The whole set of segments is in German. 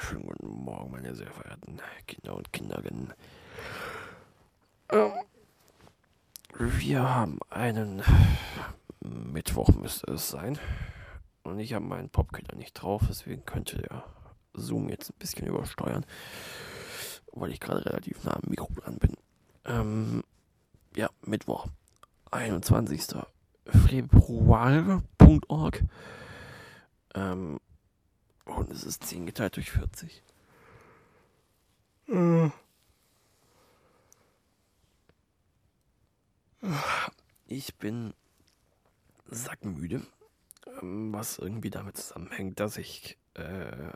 Wunderschönen guten Morgen, meine sehr verehrten Kinder und Kinderinnen. Ähm, wir haben einen Mittwoch, müsste es sein. Und ich habe meinen Popkiller nicht drauf, deswegen könnte der Zoom jetzt ein bisschen übersteuern, weil ich gerade relativ nah am Mikro dran bin. Ähm, ja, Mittwoch, 21. Februar.org. Ähm, und es ist 10 geteilt durch 40. Ich bin sackmüde, ähm, was irgendwie damit zusammenhängt, dass ich äh,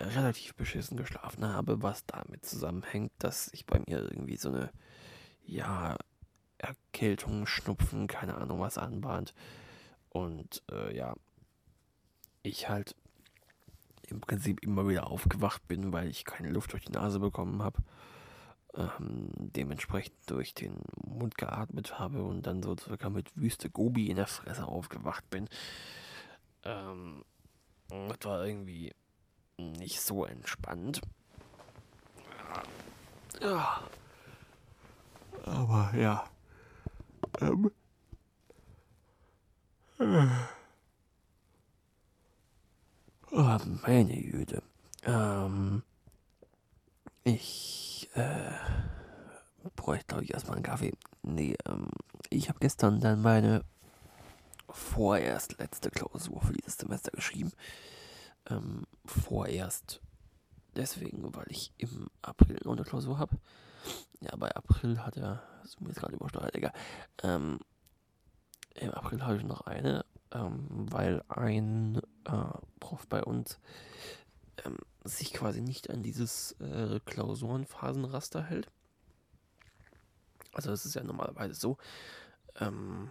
relativ beschissen geschlafen habe, was damit zusammenhängt, dass ich bei mir irgendwie so eine, ja, Erkältung, Schnupfen, keine Ahnung was anbahnt. Und äh, ja, ich halt im Prinzip immer wieder aufgewacht bin, weil ich keine Luft durch die Nase bekommen habe. Ähm, dementsprechend durch den Mund geatmet habe und dann so circa mit Wüste Gobi in der Fresse aufgewacht bin. Ähm, das war irgendwie nicht so entspannt. Ja. Aber ja. Ähm. Oh, meine Güte. Ähm. Ich, äh. Bräuchte, glaube ich, erstmal einen Kaffee. Nee, ähm. Ich habe gestern dann meine vorerst letzte Klausur für dieses Semester geschrieben. Ähm, vorerst deswegen, weil ich im April noch eine Klausur habe. Ja, bei April hat er, so mir jetzt gerade übersteuert, egal. Ähm, Im April habe ich noch eine, ähm, weil ein äh, Prof bei uns ähm, sich quasi nicht an dieses äh, Klausurenphasenraster hält. Also es ist ja normalerweise so, ähm,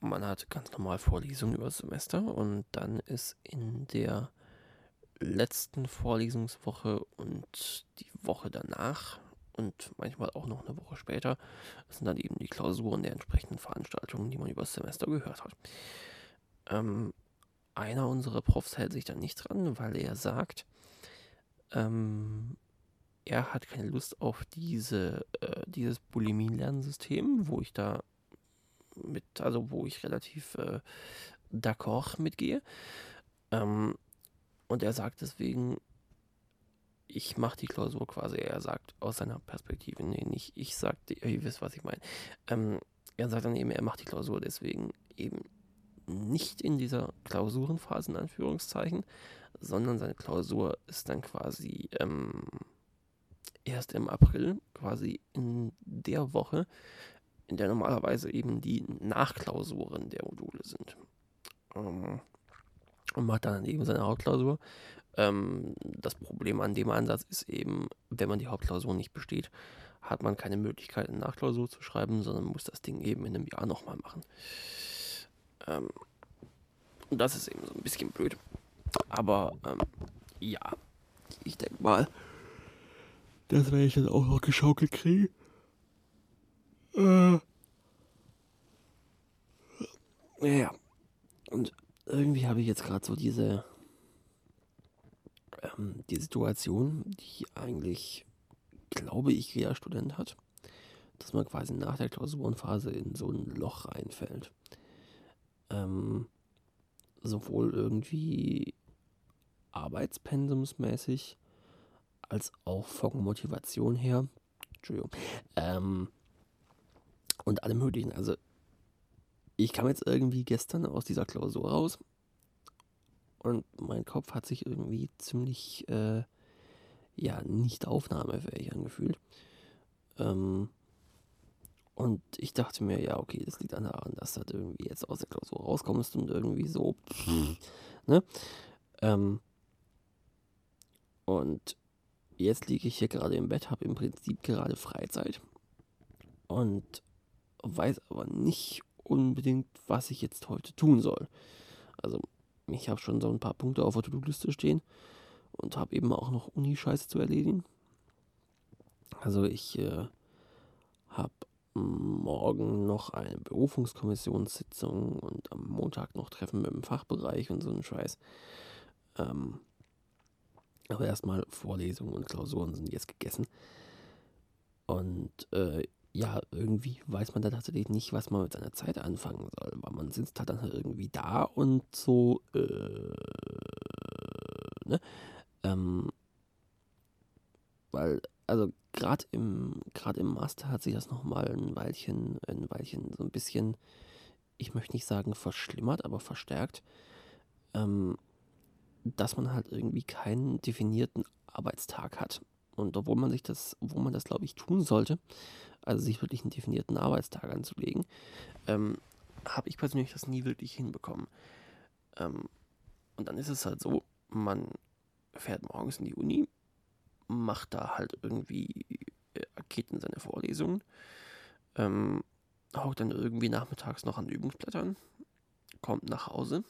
man hat ganz normal Vorlesungen über das Semester und dann ist in der letzten Vorlesungswoche und die Woche danach und manchmal auch noch eine Woche später sind dann eben die Klausuren der entsprechenden Veranstaltungen, die man über das Semester gehört hat. Ähm, einer unserer Profs hält sich da nicht dran, weil er sagt, ähm, er hat keine Lust auf diese, äh, dieses Bulimie-Lernsystem, wo ich da mit, also wo ich relativ äh, d'accord mitgehe. Ähm, und er sagt deswegen, ich mache die Klausur quasi, er sagt aus seiner Perspektive, nee, nicht ich sagte, ihr wisst, was ich meine. Ähm, er sagt dann eben, er macht die Klausur deswegen eben nicht in dieser Klausurenphase, in Anführungszeichen, sondern seine Klausur ist dann quasi ähm, erst im April, quasi in der Woche, in der normalerweise eben die Nachklausuren der Module sind. Ähm, und macht dann eben seine Hauptklausur. Ähm, das Problem an dem Ansatz ist eben, wenn man die Hauptklausur nicht besteht, hat man keine Möglichkeit, eine Nachklausur zu schreiben, sondern muss das Ding eben in einem Jahr nochmal machen. Ähm, und das ist eben so ein bisschen blöd. Aber ähm, ja, ich denke mal, das werde ich dann auch noch geschaukelt kriegen. Äh. Ja. Und irgendwie habe ich jetzt gerade so diese, ähm, die Situation, die eigentlich, glaube ich, jeder Student hat, dass man quasi nach der Klausurenphase in so ein Loch reinfällt. Ähm, sowohl irgendwie arbeitspensumsmäßig als auch von Motivation her. Entschuldigung. Ähm, und allem möglichen. Also ich kam jetzt irgendwie gestern aus dieser Klausur raus und mein Kopf hat sich irgendwie ziemlich, äh, ja, nicht aufnahmefähig angefühlt. Ähm, und ich dachte mir, ja, okay, das liegt daran, dass du halt irgendwie jetzt aus der Klausur rauskommst und irgendwie so, ne? Ähm, und jetzt liege ich hier gerade im Bett, habe im Prinzip gerade Freizeit und weiß aber nicht unbedingt, was ich jetzt heute tun soll. Also ich habe schon so ein paar Punkte auf der To-Do-Liste stehen und habe eben auch noch Uni-Scheiße zu erledigen. Also ich äh, habe morgen noch eine Berufungskommissionssitzung und am Montag noch Treffen mit dem Fachbereich und so einen Scheiß. Ähm, Aber erstmal Vorlesungen und Klausuren sind jetzt gegessen. Und äh, ja, irgendwie weiß man da tatsächlich nicht, was man mit seiner Zeit anfangen soll, weil man sitzt halt dann halt irgendwie da und so, äh, ne? Ähm, weil, also gerade im, im Master hat sich das nochmal ein Weilchen, ein Weilchen so ein bisschen, ich möchte nicht sagen verschlimmert, aber verstärkt, ähm, dass man halt irgendwie keinen definierten Arbeitstag hat. Und obwohl man sich das, obwohl man das, glaube ich, tun sollte, also sich wirklich einen definierten Arbeitstag anzulegen, ähm, habe ich persönlich das nie wirklich hinbekommen. Ähm, und dann ist es halt so, man fährt morgens in die Uni, macht da halt irgendwie, äh, in seine Vorlesungen, ähm, hockt dann irgendwie nachmittags noch an Übungsblättern, kommt nach Hause.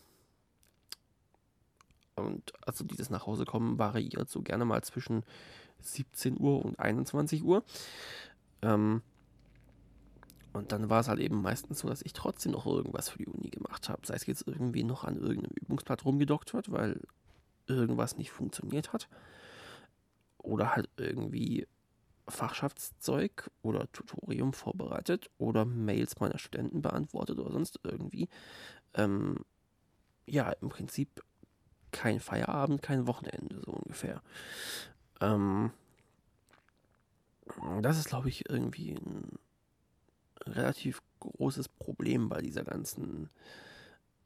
Und also dieses nach Hause kommen variiert so gerne mal zwischen 17 Uhr und 21 Uhr. Ähm, und dann war es halt eben meistens so, dass ich trotzdem noch irgendwas für die Uni gemacht habe. Sei es jetzt irgendwie noch an irgendeinem Übungsblatt rumgedockt wird, weil irgendwas nicht funktioniert hat. Oder halt irgendwie Fachschaftszeug oder Tutorium vorbereitet oder Mails meiner Studenten beantwortet oder sonst irgendwie. Ähm, ja, im Prinzip kein Feierabend, kein Wochenende, so ungefähr. Ähm, das ist, glaube ich, irgendwie ein relativ großes Problem bei dieser ganzen,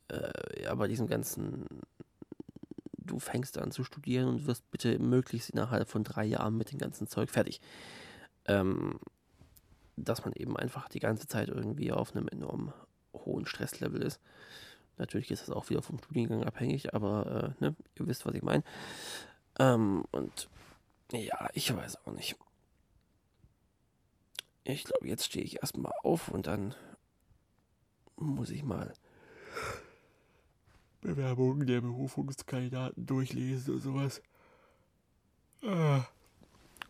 äh, ja, bei diesem ganzen, du fängst an zu studieren und wirst bitte möglichst innerhalb von drei Jahren mit dem ganzen Zeug fertig. Ähm, dass man eben einfach die ganze Zeit irgendwie auf einem enorm hohen Stresslevel ist. Natürlich ist das auch wieder vom Studiengang abhängig, aber äh, ne, ihr wisst, was ich meine. Ähm, und ja, ich weiß auch nicht. Ich glaube, jetzt stehe ich erstmal auf und dann muss ich mal Bewerbungen der Berufungskandidaten durchlesen und sowas. Ah.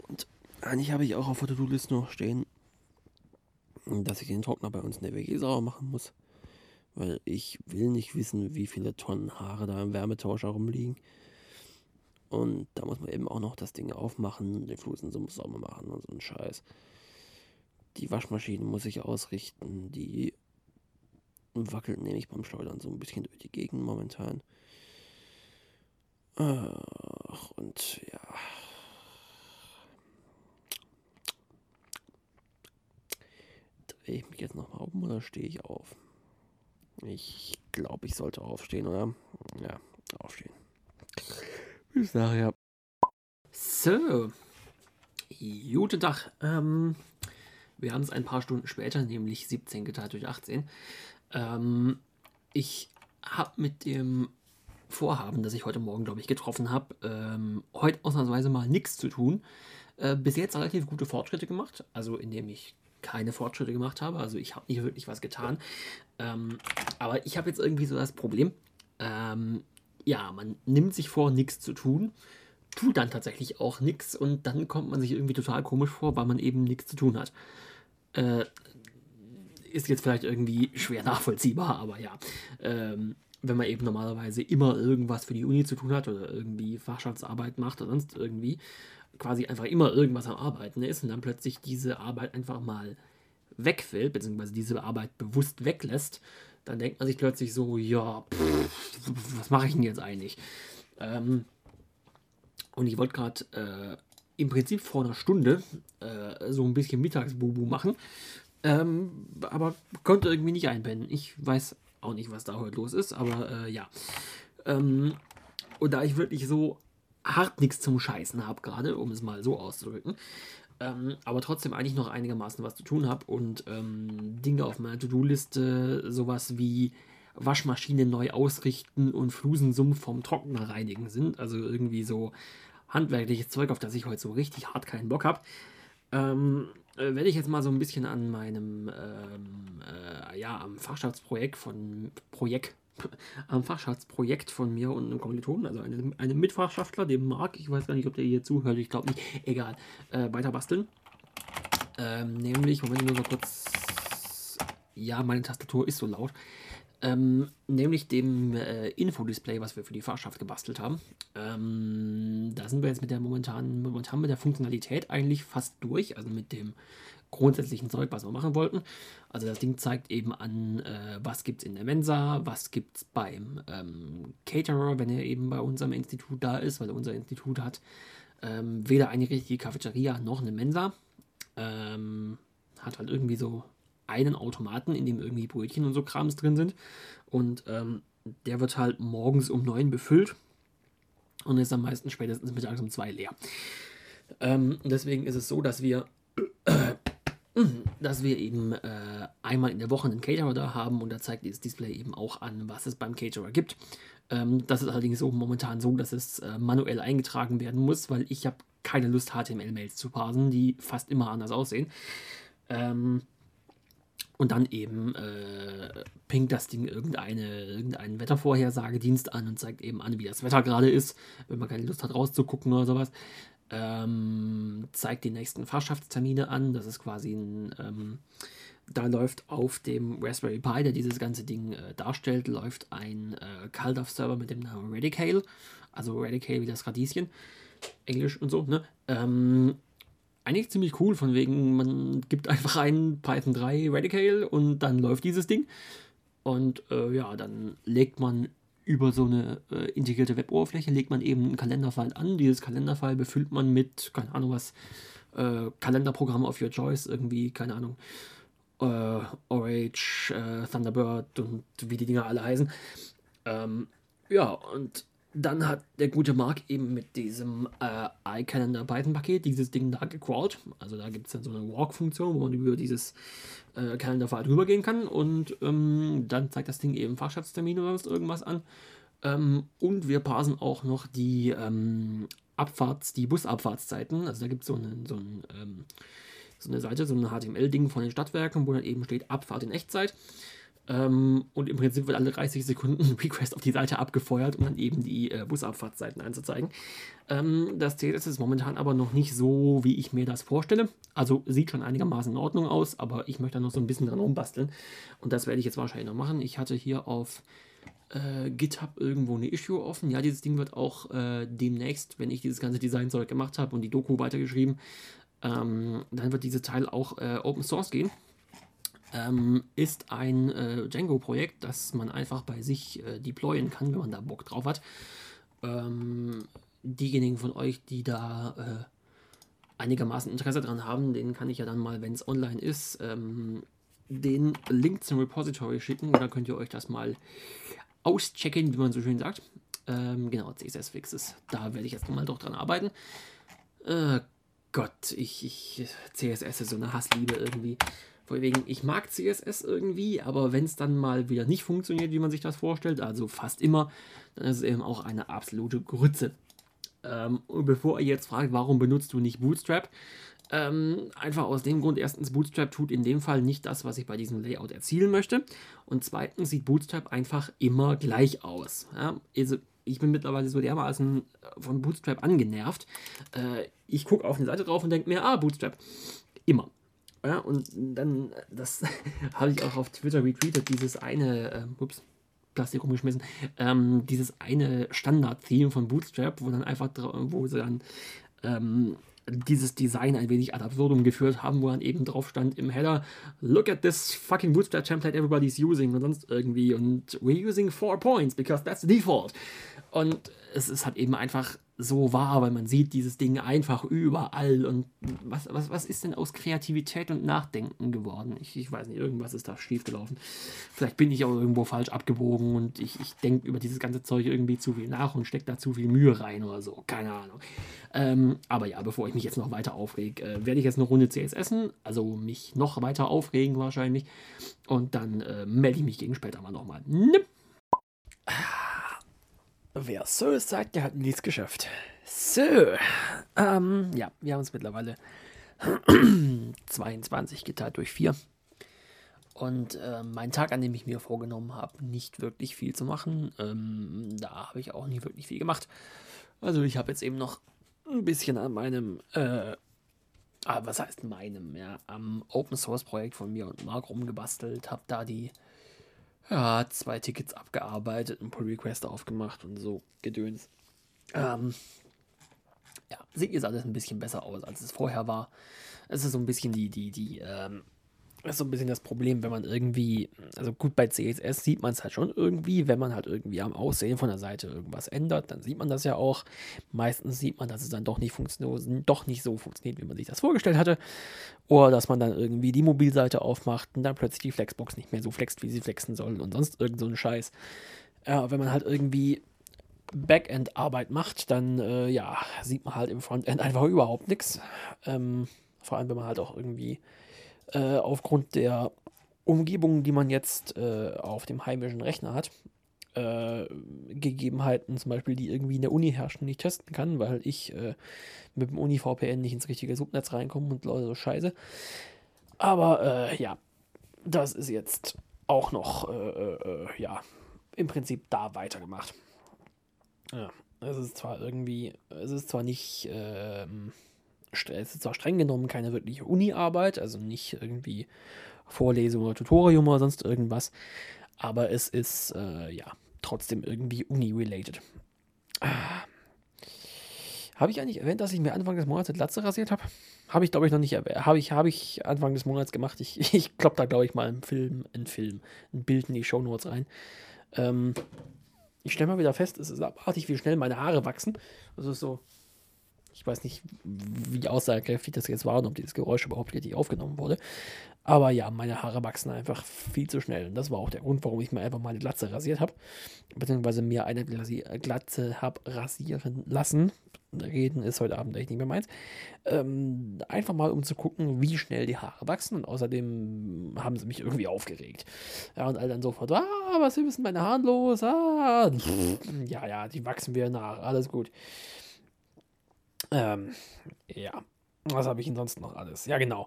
Und eigentlich habe ich auch auf der To-Do-List noch stehen, dass ich den Trockner bei uns in der WG sauer machen muss. Weil ich will nicht wissen, wie viele Tonnen Haare da im Wärmetauscher rumliegen. Und da muss man eben auch noch das Ding aufmachen, den Flusen so sauber machen und so ein Scheiß. Die Waschmaschine muss ich ausrichten, die wackelt nämlich beim Schleudern so ein bisschen durch die Gegend momentan. Ach, und ja. Drehe ich mich jetzt nochmal um oder stehe ich auf? Ich glaube, ich sollte aufstehen, oder? Ja, aufstehen. Bis nachher. So. Guten Tag. Ähm, wir haben es ein paar Stunden später, nämlich 17 geteilt durch 18. Ähm, ich habe mit dem Vorhaben, das ich heute Morgen, glaube ich, getroffen habe, ähm, heute ausnahmsweise mal nichts zu tun. Äh, bis jetzt relativ gute Fortschritte gemacht, also indem ich keine Fortschritte gemacht habe. Also ich habe nicht wirklich was getan. Ähm, aber ich habe jetzt irgendwie so das Problem, ähm, ja, man nimmt sich vor, nichts zu tun, tut dann tatsächlich auch nichts und dann kommt man sich irgendwie total komisch vor, weil man eben nichts zu tun hat. Äh, ist jetzt vielleicht irgendwie schwer nachvollziehbar, aber ja. Ähm, wenn man eben normalerweise immer irgendwas für die Uni zu tun hat oder irgendwie Fachschaftsarbeit macht oder sonst irgendwie, quasi einfach immer irgendwas am Arbeiten ist und dann plötzlich diese Arbeit einfach mal wegfällt, beziehungsweise diese Arbeit bewusst weglässt, dann denkt man sich plötzlich so, ja, pff, was mache ich denn jetzt eigentlich? Ähm, und ich wollte gerade äh, im Prinzip vor einer Stunde äh, so ein bisschen Mittagsbubu machen, ähm, aber konnte irgendwie nicht einpennen. Ich weiß auch nicht, was da heute los ist, aber äh, ja. Ähm, und da ich wirklich so hart nichts zum Scheißen habe gerade, um es mal so auszudrücken, ähm, aber trotzdem eigentlich noch einigermaßen was zu tun habe und ähm, Dinge auf meiner To-Do-Liste, sowas wie Waschmaschine neu ausrichten und Flusensumpf vom Trockner reinigen sind. Also irgendwie so handwerkliches Zeug, auf das ich heute so richtig hart keinen Bock habe. Ähm, äh, werde ich jetzt mal so ein bisschen an meinem, ähm, äh, ja, am Fachschaftsprojekt von Projekt am Fachschaftsprojekt von mir und einem Kommilitonen, also einem, einem Mitfachschaftler, dem Marc, ich weiß gar nicht, ob der hier zuhört, ich glaube nicht, egal, äh, weiter basteln. Ähm, nämlich, Moment, nur so kurz, ja, meine Tastatur ist so laut. Ähm, nämlich dem äh, Infodisplay, was wir für die Fahrschaft gebastelt haben. Ähm, da sind wir jetzt mit der momentan, momentan mit der Funktionalität eigentlich fast durch, also mit dem grundsätzlichen Zeug, was wir machen wollten. Also das Ding zeigt eben an, äh, was gibt es in der Mensa, was gibt es beim ähm, Caterer, wenn er eben bei unserem Institut da ist, weil unser Institut hat ähm, weder eine richtige Cafeteria noch eine Mensa. Ähm, hat halt irgendwie so einen Automaten, in dem irgendwie Brötchen und so Krams drin sind. Und ähm, der wird halt morgens um neun befüllt und ist am meisten spätestens mittags um zwei leer. Ähm, deswegen ist es so, dass wir, äh, dass wir eben äh, einmal in der Woche einen Caterer da haben und da zeigt dieses Display eben auch an, was es beim Caterer gibt. Ähm, das ist allerdings so momentan so, dass es äh, manuell eingetragen werden muss, weil ich habe keine Lust, HTML-Mails zu parsen, die fast immer anders aussehen. Ähm, und dann eben äh, pinkt das Ding irgendeine, irgendeinen Wettervorhersagedienst an und zeigt eben an, wie das Wetter gerade ist, wenn man keine Lust hat rauszugucken oder sowas. Ähm, zeigt die nächsten Fahrschaftstermine an. Das ist quasi ein, ähm, da läuft auf dem Raspberry Pi, der dieses ganze Ding äh, darstellt, läuft ein äh, CalDAV-Server mit dem Namen Radicale. Also Radicale wie das Radieschen. Englisch und so, ne? Ähm, eigentlich ziemlich cool, von wegen, man gibt einfach ein Python 3 Radicale und dann läuft dieses Ding. Und äh, ja, dann legt man über so eine äh, integrierte Web-Oberfläche, legt man eben einen Kalenderfile an. Dieses Kalenderfile befüllt man mit, keine Ahnung was, äh, Kalenderprogramm of your choice, irgendwie, keine Ahnung, äh, Orange, äh, Thunderbird und wie die Dinger alle heißen. Ähm, ja, und dann hat der gute Mark eben mit diesem äh, iCalendar Python-Paket dieses Ding da gecrawlt. Also da gibt es dann so eine Walk-Funktion, wo man über dieses äh, Kalenderfile drüber gehen kann. Und ähm, dann zeigt das Ding eben Fachschatztermine oder sonst irgendwas an. Ähm, und wir parsen auch noch die ähm, Abfahrts-, die Busabfahrtszeiten. Also da gibt so es so, ein, ähm, so eine Seite, so ein HTML-Ding von den Stadtwerken, wo dann eben steht Abfahrt in Echtzeit. Ähm, und im Prinzip wird alle 30 Sekunden ein Request auf die Seite abgefeuert, um dann eben die äh, Busabfahrtszeiten anzuzeigen. Ähm, das CSS ist momentan aber noch nicht so, wie ich mir das vorstelle. Also sieht schon einigermaßen in Ordnung aus, aber ich möchte da noch so ein bisschen dran rumbasteln. Und das werde ich jetzt wahrscheinlich noch machen. Ich hatte hier auf äh, GitHub irgendwo eine Issue offen. Ja, dieses Ding wird auch äh, demnächst, wenn ich dieses ganze Designzeug gemacht habe und die Doku weitergeschrieben, ähm, dann wird dieses Teil auch äh, Open Source gehen ähm, ist ein äh, Django-Projekt, das man einfach bei sich äh, deployen kann, wenn man da Bock drauf hat. Ähm, diejenigen von euch, die da äh, einigermaßen Interesse dran haben, denen kann ich ja dann mal, wenn es online ist, ähm, den Link zum Repository schicken. Da könnt ihr euch das mal auschecken, wie man so schön sagt. Ähm, genau, CSS-Fixes. Da werde ich jetzt nochmal doch dran arbeiten. Äh, Gott, ich, ich, CSS ist so eine Hassliebe irgendwie. Wegen, ich mag CSS irgendwie, aber wenn es dann mal wieder nicht funktioniert, wie man sich das vorstellt, also fast immer, dann ist es eben auch eine absolute Grütze. Ähm, bevor ihr jetzt fragt, warum benutzt du nicht Bootstrap, ähm, einfach aus dem Grund, erstens, Bootstrap tut in dem Fall nicht das, was ich bei diesem Layout erzielen möchte. Und zweitens sieht Bootstrap einfach immer gleich aus. Ja? Also, ich bin mittlerweile so dermaßen von Bootstrap angenervt. Äh, ich gucke auf eine Seite drauf und denke mir, ah, Bootstrap. Immer. Ja, und dann, das habe ich auch auf Twitter retweetet, dieses eine, äh, ups, Plastik rumgeschmissen, ähm, dieses eine Standard-Theme von Bootstrap, wo dann einfach, wo sie dann ähm, dieses Design ein wenig ad absurdum geführt haben, wo dann eben drauf stand im Header, look at this fucking Bootstrap template everybody's using und sonst irgendwie und we're using four points because that's the default. Und es ist halt eben einfach so wahr, weil man sieht dieses Ding einfach überall. Und was, was, was ist denn aus Kreativität und Nachdenken geworden? Ich, ich weiß nicht, irgendwas ist da schiefgelaufen. Vielleicht bin ich auch irgendwo falsch abgebogen und ich, ich denke über dieses ganze Zeug irgendwie zu viel nach und stecke da zu viel Mühe rein oder so. Keine Ahnung. Ähm, aber ja, bevor ich mich jetzt noch weiter aufrege, äh, werde ich jetzt eine Runde CS essen, also mich noch weiter aufregen wahrscheinlich. Und dann äh, melde ich mich gegen später mal nochmal. Nipp. Wer so sagt, der hat nichts geschafft. So, ähm, ja, wir haben uns mittlerweile 22 geteilt durch 4. Und äh, mein Tag, an dem ich mir vorgenommen habe, nicht wirklich viel zu machen, ähm, da habe ich auch nie wirklich viel gemacht. Also ich habe jetzt eben noch ein bisschen an meinem, äh, ah, was heißt meinem, ja, am Open Source Projekt von mir und Marc rumgebastelt, habe da die Ja, zwei Tickets abgearbeitet, ein Pull Request aufgemacht und so Gedöns. Ähm, ja, sieht jetzt alles ein bisschen besser aus, als es vorher war. Es ist so ein bisschen die, die, die, ähm, das ist so ein bisschen das Problem, wenn man irgendwie, also gut, bei CSS sieht man es halt schon irgendwie, wenn man halt irgendwie am Aussehen von der Seite irgendwas ändert, dann sieht man das ja auch. Meistens sieht man, dass es dann doch nicht funktioniert, doch nicht so funktioniert, wie man sich das vorgestellt hatte. Oder dass man dann irgendwie die Mobilseite aufmacht und dann plötzlich die Flexbox nicht mehr so flext, wie sie flexen soll und sonst irgend so ein Scheiß. Ja, wenn man halt irgendwie Backend-Arbeit macht, dann äh, ja, sieht man halt im Frontend einfach überhaupt nichts. Ähm, vor allem, wenn man halt auch irgendwie äh, aufgrund der Umgebung, die man jetzt äh, auf dem heimischen Rechner hat, äh, Gegebenheiten zum Beispiel, die irgendwie in der Uni herrschen, nicht testen kann, weil ich äh, mit dem Uni-VPN nicht ins richtige Subnetz reinkomme und so Scheiße. Aber äh, ja, das ist jetzt auch noch, ja, im Prinzip da weitergemacht. Ja, es ist zwar irgendwie, es ist zwar nicht, ähm, es ist zwar streng genommen keine wirkliche Uni-Arbeit, also nicht irgendwie Vorlesung oder Tutorium oder sonst irgendwas, aber es ist, äh, ja, trotzdem irgendwie Uni-related. Ah. Habe ich eigentlich erwähnt, dass ich mir Anfang des Monats eine Glatze rasiert habe? Habe ich, glaube ich, noch nicht erwähnt. Habe ich, habe ich Anfang des Monats gemacht. Ich, ich klopp da, glaube ich, mal einen Film, einen Film, ein Bild in die Show Notes rein. Ähm, ich stelle mal wieder fest, es ist abartig, wie schnell meine Haare wachsen. Ist so, ich weiß nicht, wie aussagekräftig das jetzt war und ob dieses Geräusch überhaupt richtig aufgenommen wurde. Aber ja, meine Haare wachsen einfach viel zu schnell. Und das war auch der Grund, warum ich mir einfach mal eine Glatze rasiert habe. Beziehungsweise mir eine Glatze habe rasieren lassen. Reden ist heute Abend echt nicht mehr meins. Ähm, einfach mal, um zu gucken, wie schnell die Haare wachsen. Und außerdem haben sie mich irgendwie aufgeregt. Ja, und all dann sofort, ah, was ist mit meinen Haaren los? Ah, ja, ja, die wachsen wieder nach. Alles gut. Ähm, ja. Was habe ich denn sonst noch alles? Ja, genau.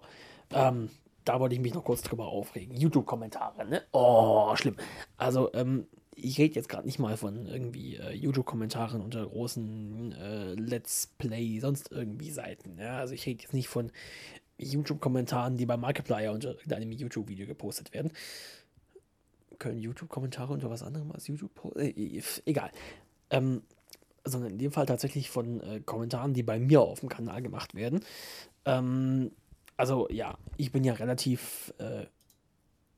Ähm, da wollte ich mich noch kurz drüber aufregen. YouTube-Kommentare, ne? Oh, schlimm. Also, ähm, ich rede jetzt gerade nicht mal von irgendwie äh, YouTube-Kommentaren unter großen äh, Let's Play, sonst irgendwie Seiten. Ja? Also ich rede jetzt nicht von YouTube-Kommentaren, die bei Markiplier unter irgendeinem YouTube-Video gepostet werden. Können YouTube-Kommentare unter was anderem als YouTube? Äh, egal. Ähm, sondern in dem Fall tatsächlich von äh, Kommentaren, die bei mir auf dem Kanal gemacht werden. Ähm, also ja, ich bin ja relativ äh,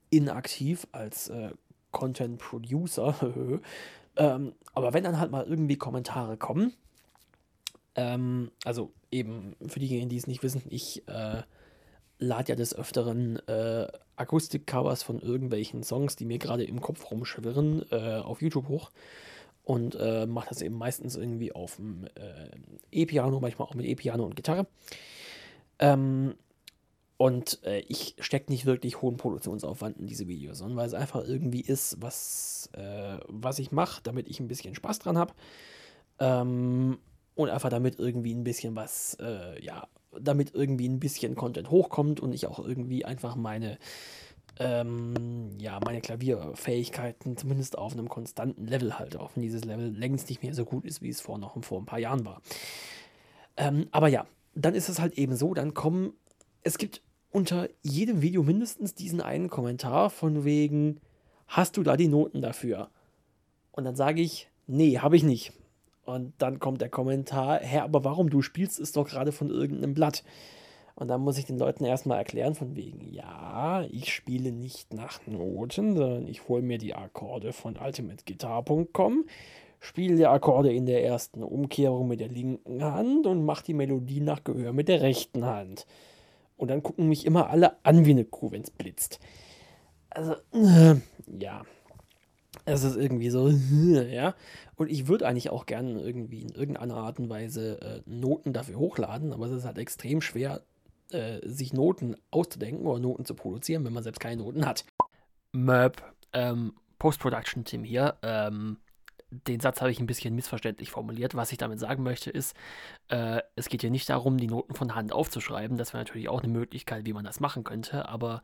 inaktiv als äh, Content Producer. ähm, aber wenn dann halt mal irgendwie Kommentare kommen, ähm, also eben für diejenigen, die es nicht wissen, ich äh, lade ja des Öfteren äh, Akustik-Covers von irgendwelchen Songs, die mir gerade im Kopf rumschwirren, äh, auf YouTube hoch und äh, mache das eben meistens irgendwie auf dem äh, E-Piano, manchmal auch mit E-Piano und Gitarre. Ähm, und äh, ich stecke nicht wirklich hohen Produktionsaufwand in diese Videos, sondern weil es einfach irgendwie ist, was, äh, was ich mache, damit ich ein bisschen Spaß dran habe. Ähm, und einfach damit irgendwie ein bisschen was, äh, ja, damit irgendwie ein bisschen Content hochkommt und ich auch irgendwie einfach meine, ähm, ja, meine Klavierfähigkeiten zumindest auf einem konstanten Level halte, auch wenn dieses Level längst nicht mehr so gut ist, wie es vor noch vor ein paar Jahren war. Ähm, aber ja, dann ist es halt eben so, dann kommen, es gibt unter jedem Video mindestens diesen einen Kommentar von wegen, hast du da die Noten dafür? Und dann sage ich, nee, habe ich nicht. Und dann kommt der Kommentar, hä, aber warum? Du spielst es doch gerade von irgendeinem Blatt. Und dann muss ich den Leuten erstmal erklären, von wegen, ja, ich spiele nicht nach Noten, sondern ich hole mir die Akkorde von ultimateguitar.com, spiele die Akkorde in der ersten Umkehrung mit der linken Hand und mache die Melodie nach Gehör mit der rechten Hand. Und dann gucken mich immer alle an wie eine Kuh, wenn es blitzt. Also, äh, ja. Es ist irgendwie so, ja. Und ich würde eigentlich auch gerne irgendwie in irgendeiner Art und Weise äh, Noten dafür hochladen, aber es ist halt extrem schwer, äh, sich Noten auszudenken oder Noten zu produzieren, wenn man selbst keine Noten hat. Möb, ähm, Post-Production-Team hier. Ähm, den Satz habe ich ein bisschen missverständlich formuliert. Was ich damit sagen möchte, ist, äh, es geht hier nicht darum, die Noten von Hand aufzuschreiben. Das wäre natürlich auch eine Möglichkeit, wie man das machen könnte, aber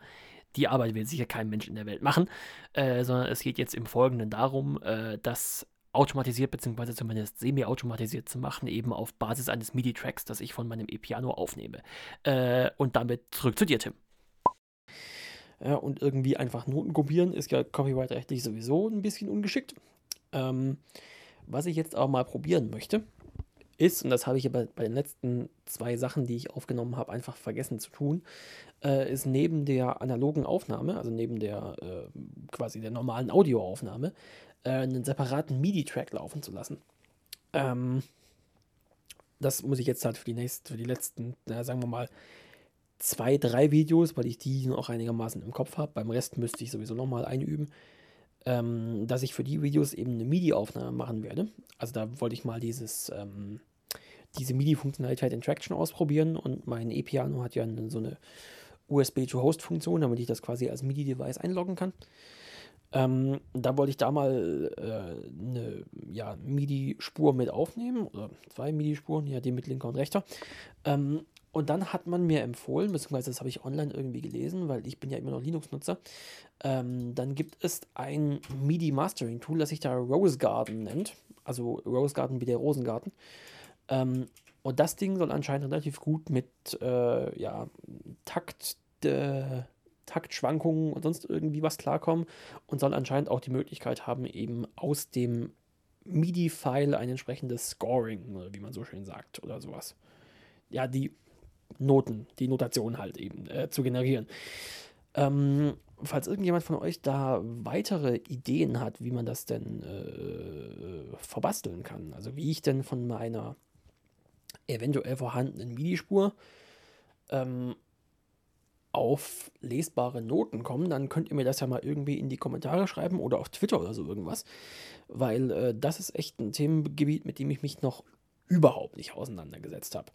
die Arbeit will sicher kein Mensch in der Welt machen, äh, sondern es geht jetzt im Folgenden darum, äh, das automatisiert bzw. zumindest semi-automatisiert zu machen, eben auf Basis eines MIDI-Tracks, das ich von meinem E-Piano aufnehme. Äh, und damit zurück zu dir, Tim. Ja, und irgendwie einfach Noten kopieren ist ja copyright-rechtlich sowieso ein bisschen ungeschickt. Ähm, was ich jetzt aber mal probieren möchte, ist, und das habe ich aber bei den letzten zwei Sachen, die ich aufgenommen habe, einfach vergessen zu tun, äh, ist neben der analogen Aufnahme, also neben der äh, quasi der normalen Audioaufnahme, äh, einen separaten MIDI-Track laufen zu lassen. Ähm, das muss ich jetzt halt für die nächsten, für die letzten, na, sagen wir mal, zwei, drei Videos, weil ich die noch einigermaßen im Kopf habe. Beim Rest müsste ich sowieso nochmal einüben. Ähm, dass ich für die Videos eben eine MIDI-Aufnahme machen werde. Also da wollte ich mal dieses, ähm, diese MIDI-Funktionalität in Traction ausprobieren und mein E-Piano hat ja so eine USB-to-Host-Funktion, damit ich das quasi als MIDI-Device einloggen kann. Ähm, da wollte ich da mal äh, eine ja, MIDI-Spur mit aufnehmen, oder zwei MIDI-Spuren, ja, die mit linker und rechter. Ähm, und dann hat man mir empfohlen, beziehungsweise das habe ich online irgendwie gelesen, weil ich bin ja immer noch Linux-Nutzer. Ähm, dann gibt es ein MIDI-Mastering-Tool, das sich da Rose Garden nennt. Also Rose Garden wie der Rosengarten. Ähm, und das Ding soll anscheinend relativ gut mit äh, ja, Takt, äh, Taktschwankungen und sonst irgendwie was klarkommen und soll anscheinend auch die Möglichkeit haben, eben aus dem MIDI-File ein entsprechendes Scoring, wie man so schön sagt, oder sowas. Ja, die Noten, die Notation halt eben äh, zu generieren. Ähm, falls irgendjemand von euch da weitere Ideen hat, wie man das denn äh, verbasteln kann, also wie ich denn von meiner eventuell vorhandenen MIDI-Spur ähm, auf lesbare Noten komme, dann könnt ihr mir das ja mal irgendwie in die Kommentare schreiben oder auf Twitter oder so irgendwas, weil äh, das ist echt ein Themengebiet, mit dem ich mich noch überhaupt nicht auseinandergesetzt habe.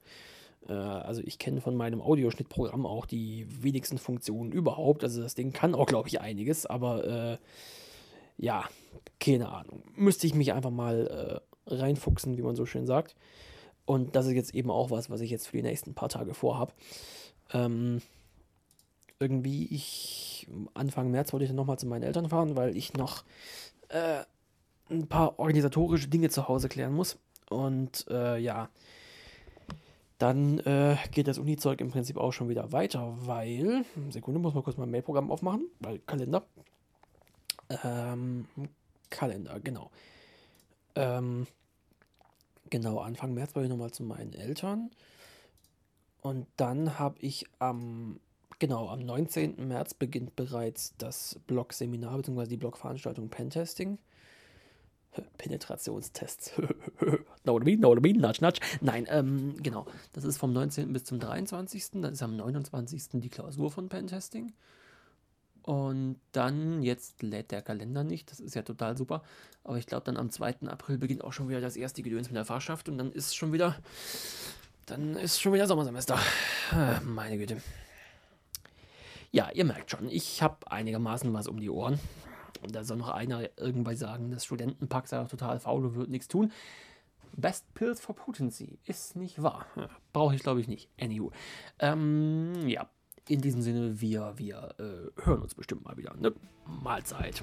Äh, also ich kenne von meinem Audioschnittprogramm auch die wenigsten Funktionen überhaupt. Also das Ding kann auch, glaube ich, einiges, aber äh, ja, keine Ahnung. Müsste ich mich einfach mal äh, reinfuchsen, wie man so schön sagt. Und das ist jetzt eben auch was, was ich jetzt für die nächsten paar Tage vorhabe. Ähm, irgendwie, ich Anfang März wollte ich dann nochmal zu meinen Eltern fahren, weil ich noch äh, ein paar organisatorische Dinge zu Hause klären muss. Und äh, ja, dann äh, geht das Uni-Zeug im Prinzip auch schon wieder weiter, weil, Sekunde, muss mal kurz mein Mailprogramm aufmachen, weil Kalender. Ähm, Kalender, genau. Ähm, genau, Anfang März war ich nochmal zu meinen Eltern. Und dann habe ich am, genau, am 19. März beginnt bereits das Blog-Seminar bzw. die Blog-Veranstaltung Pentesting. Penetrationstests. no, mean, no, mean, nudge, nudge. Nein, ähm, genau. Das ist vom 19. bis zum 23. Dann ist am 29. die Klausur von Pentesting. Und dann, jetzt lädt der Kalender nicht, das ist ja total super. Aber ich glaube, dann am 2. April beginnt auch schon wieder das erste Gedöns mit der Fahrschaft und dann ist schon wieder, dann ist schon wieder Sommersemester. Ah, meine Güte. Ja, ihr merkt schon, ich habe einigermaßen was um die Ohren. Und da soll noch einer irgendwann sagen, das Studentenpack sei doch total faul und wird nichts tun. Best Pills for Potency ist nicht wahr. Brauche ich, glaube ich, nicht. Anywho. Ähm, ja, in diesem Sinne, wir, wir äh, hören uns bestimmt mal wieder. Ne? Mahlzeit.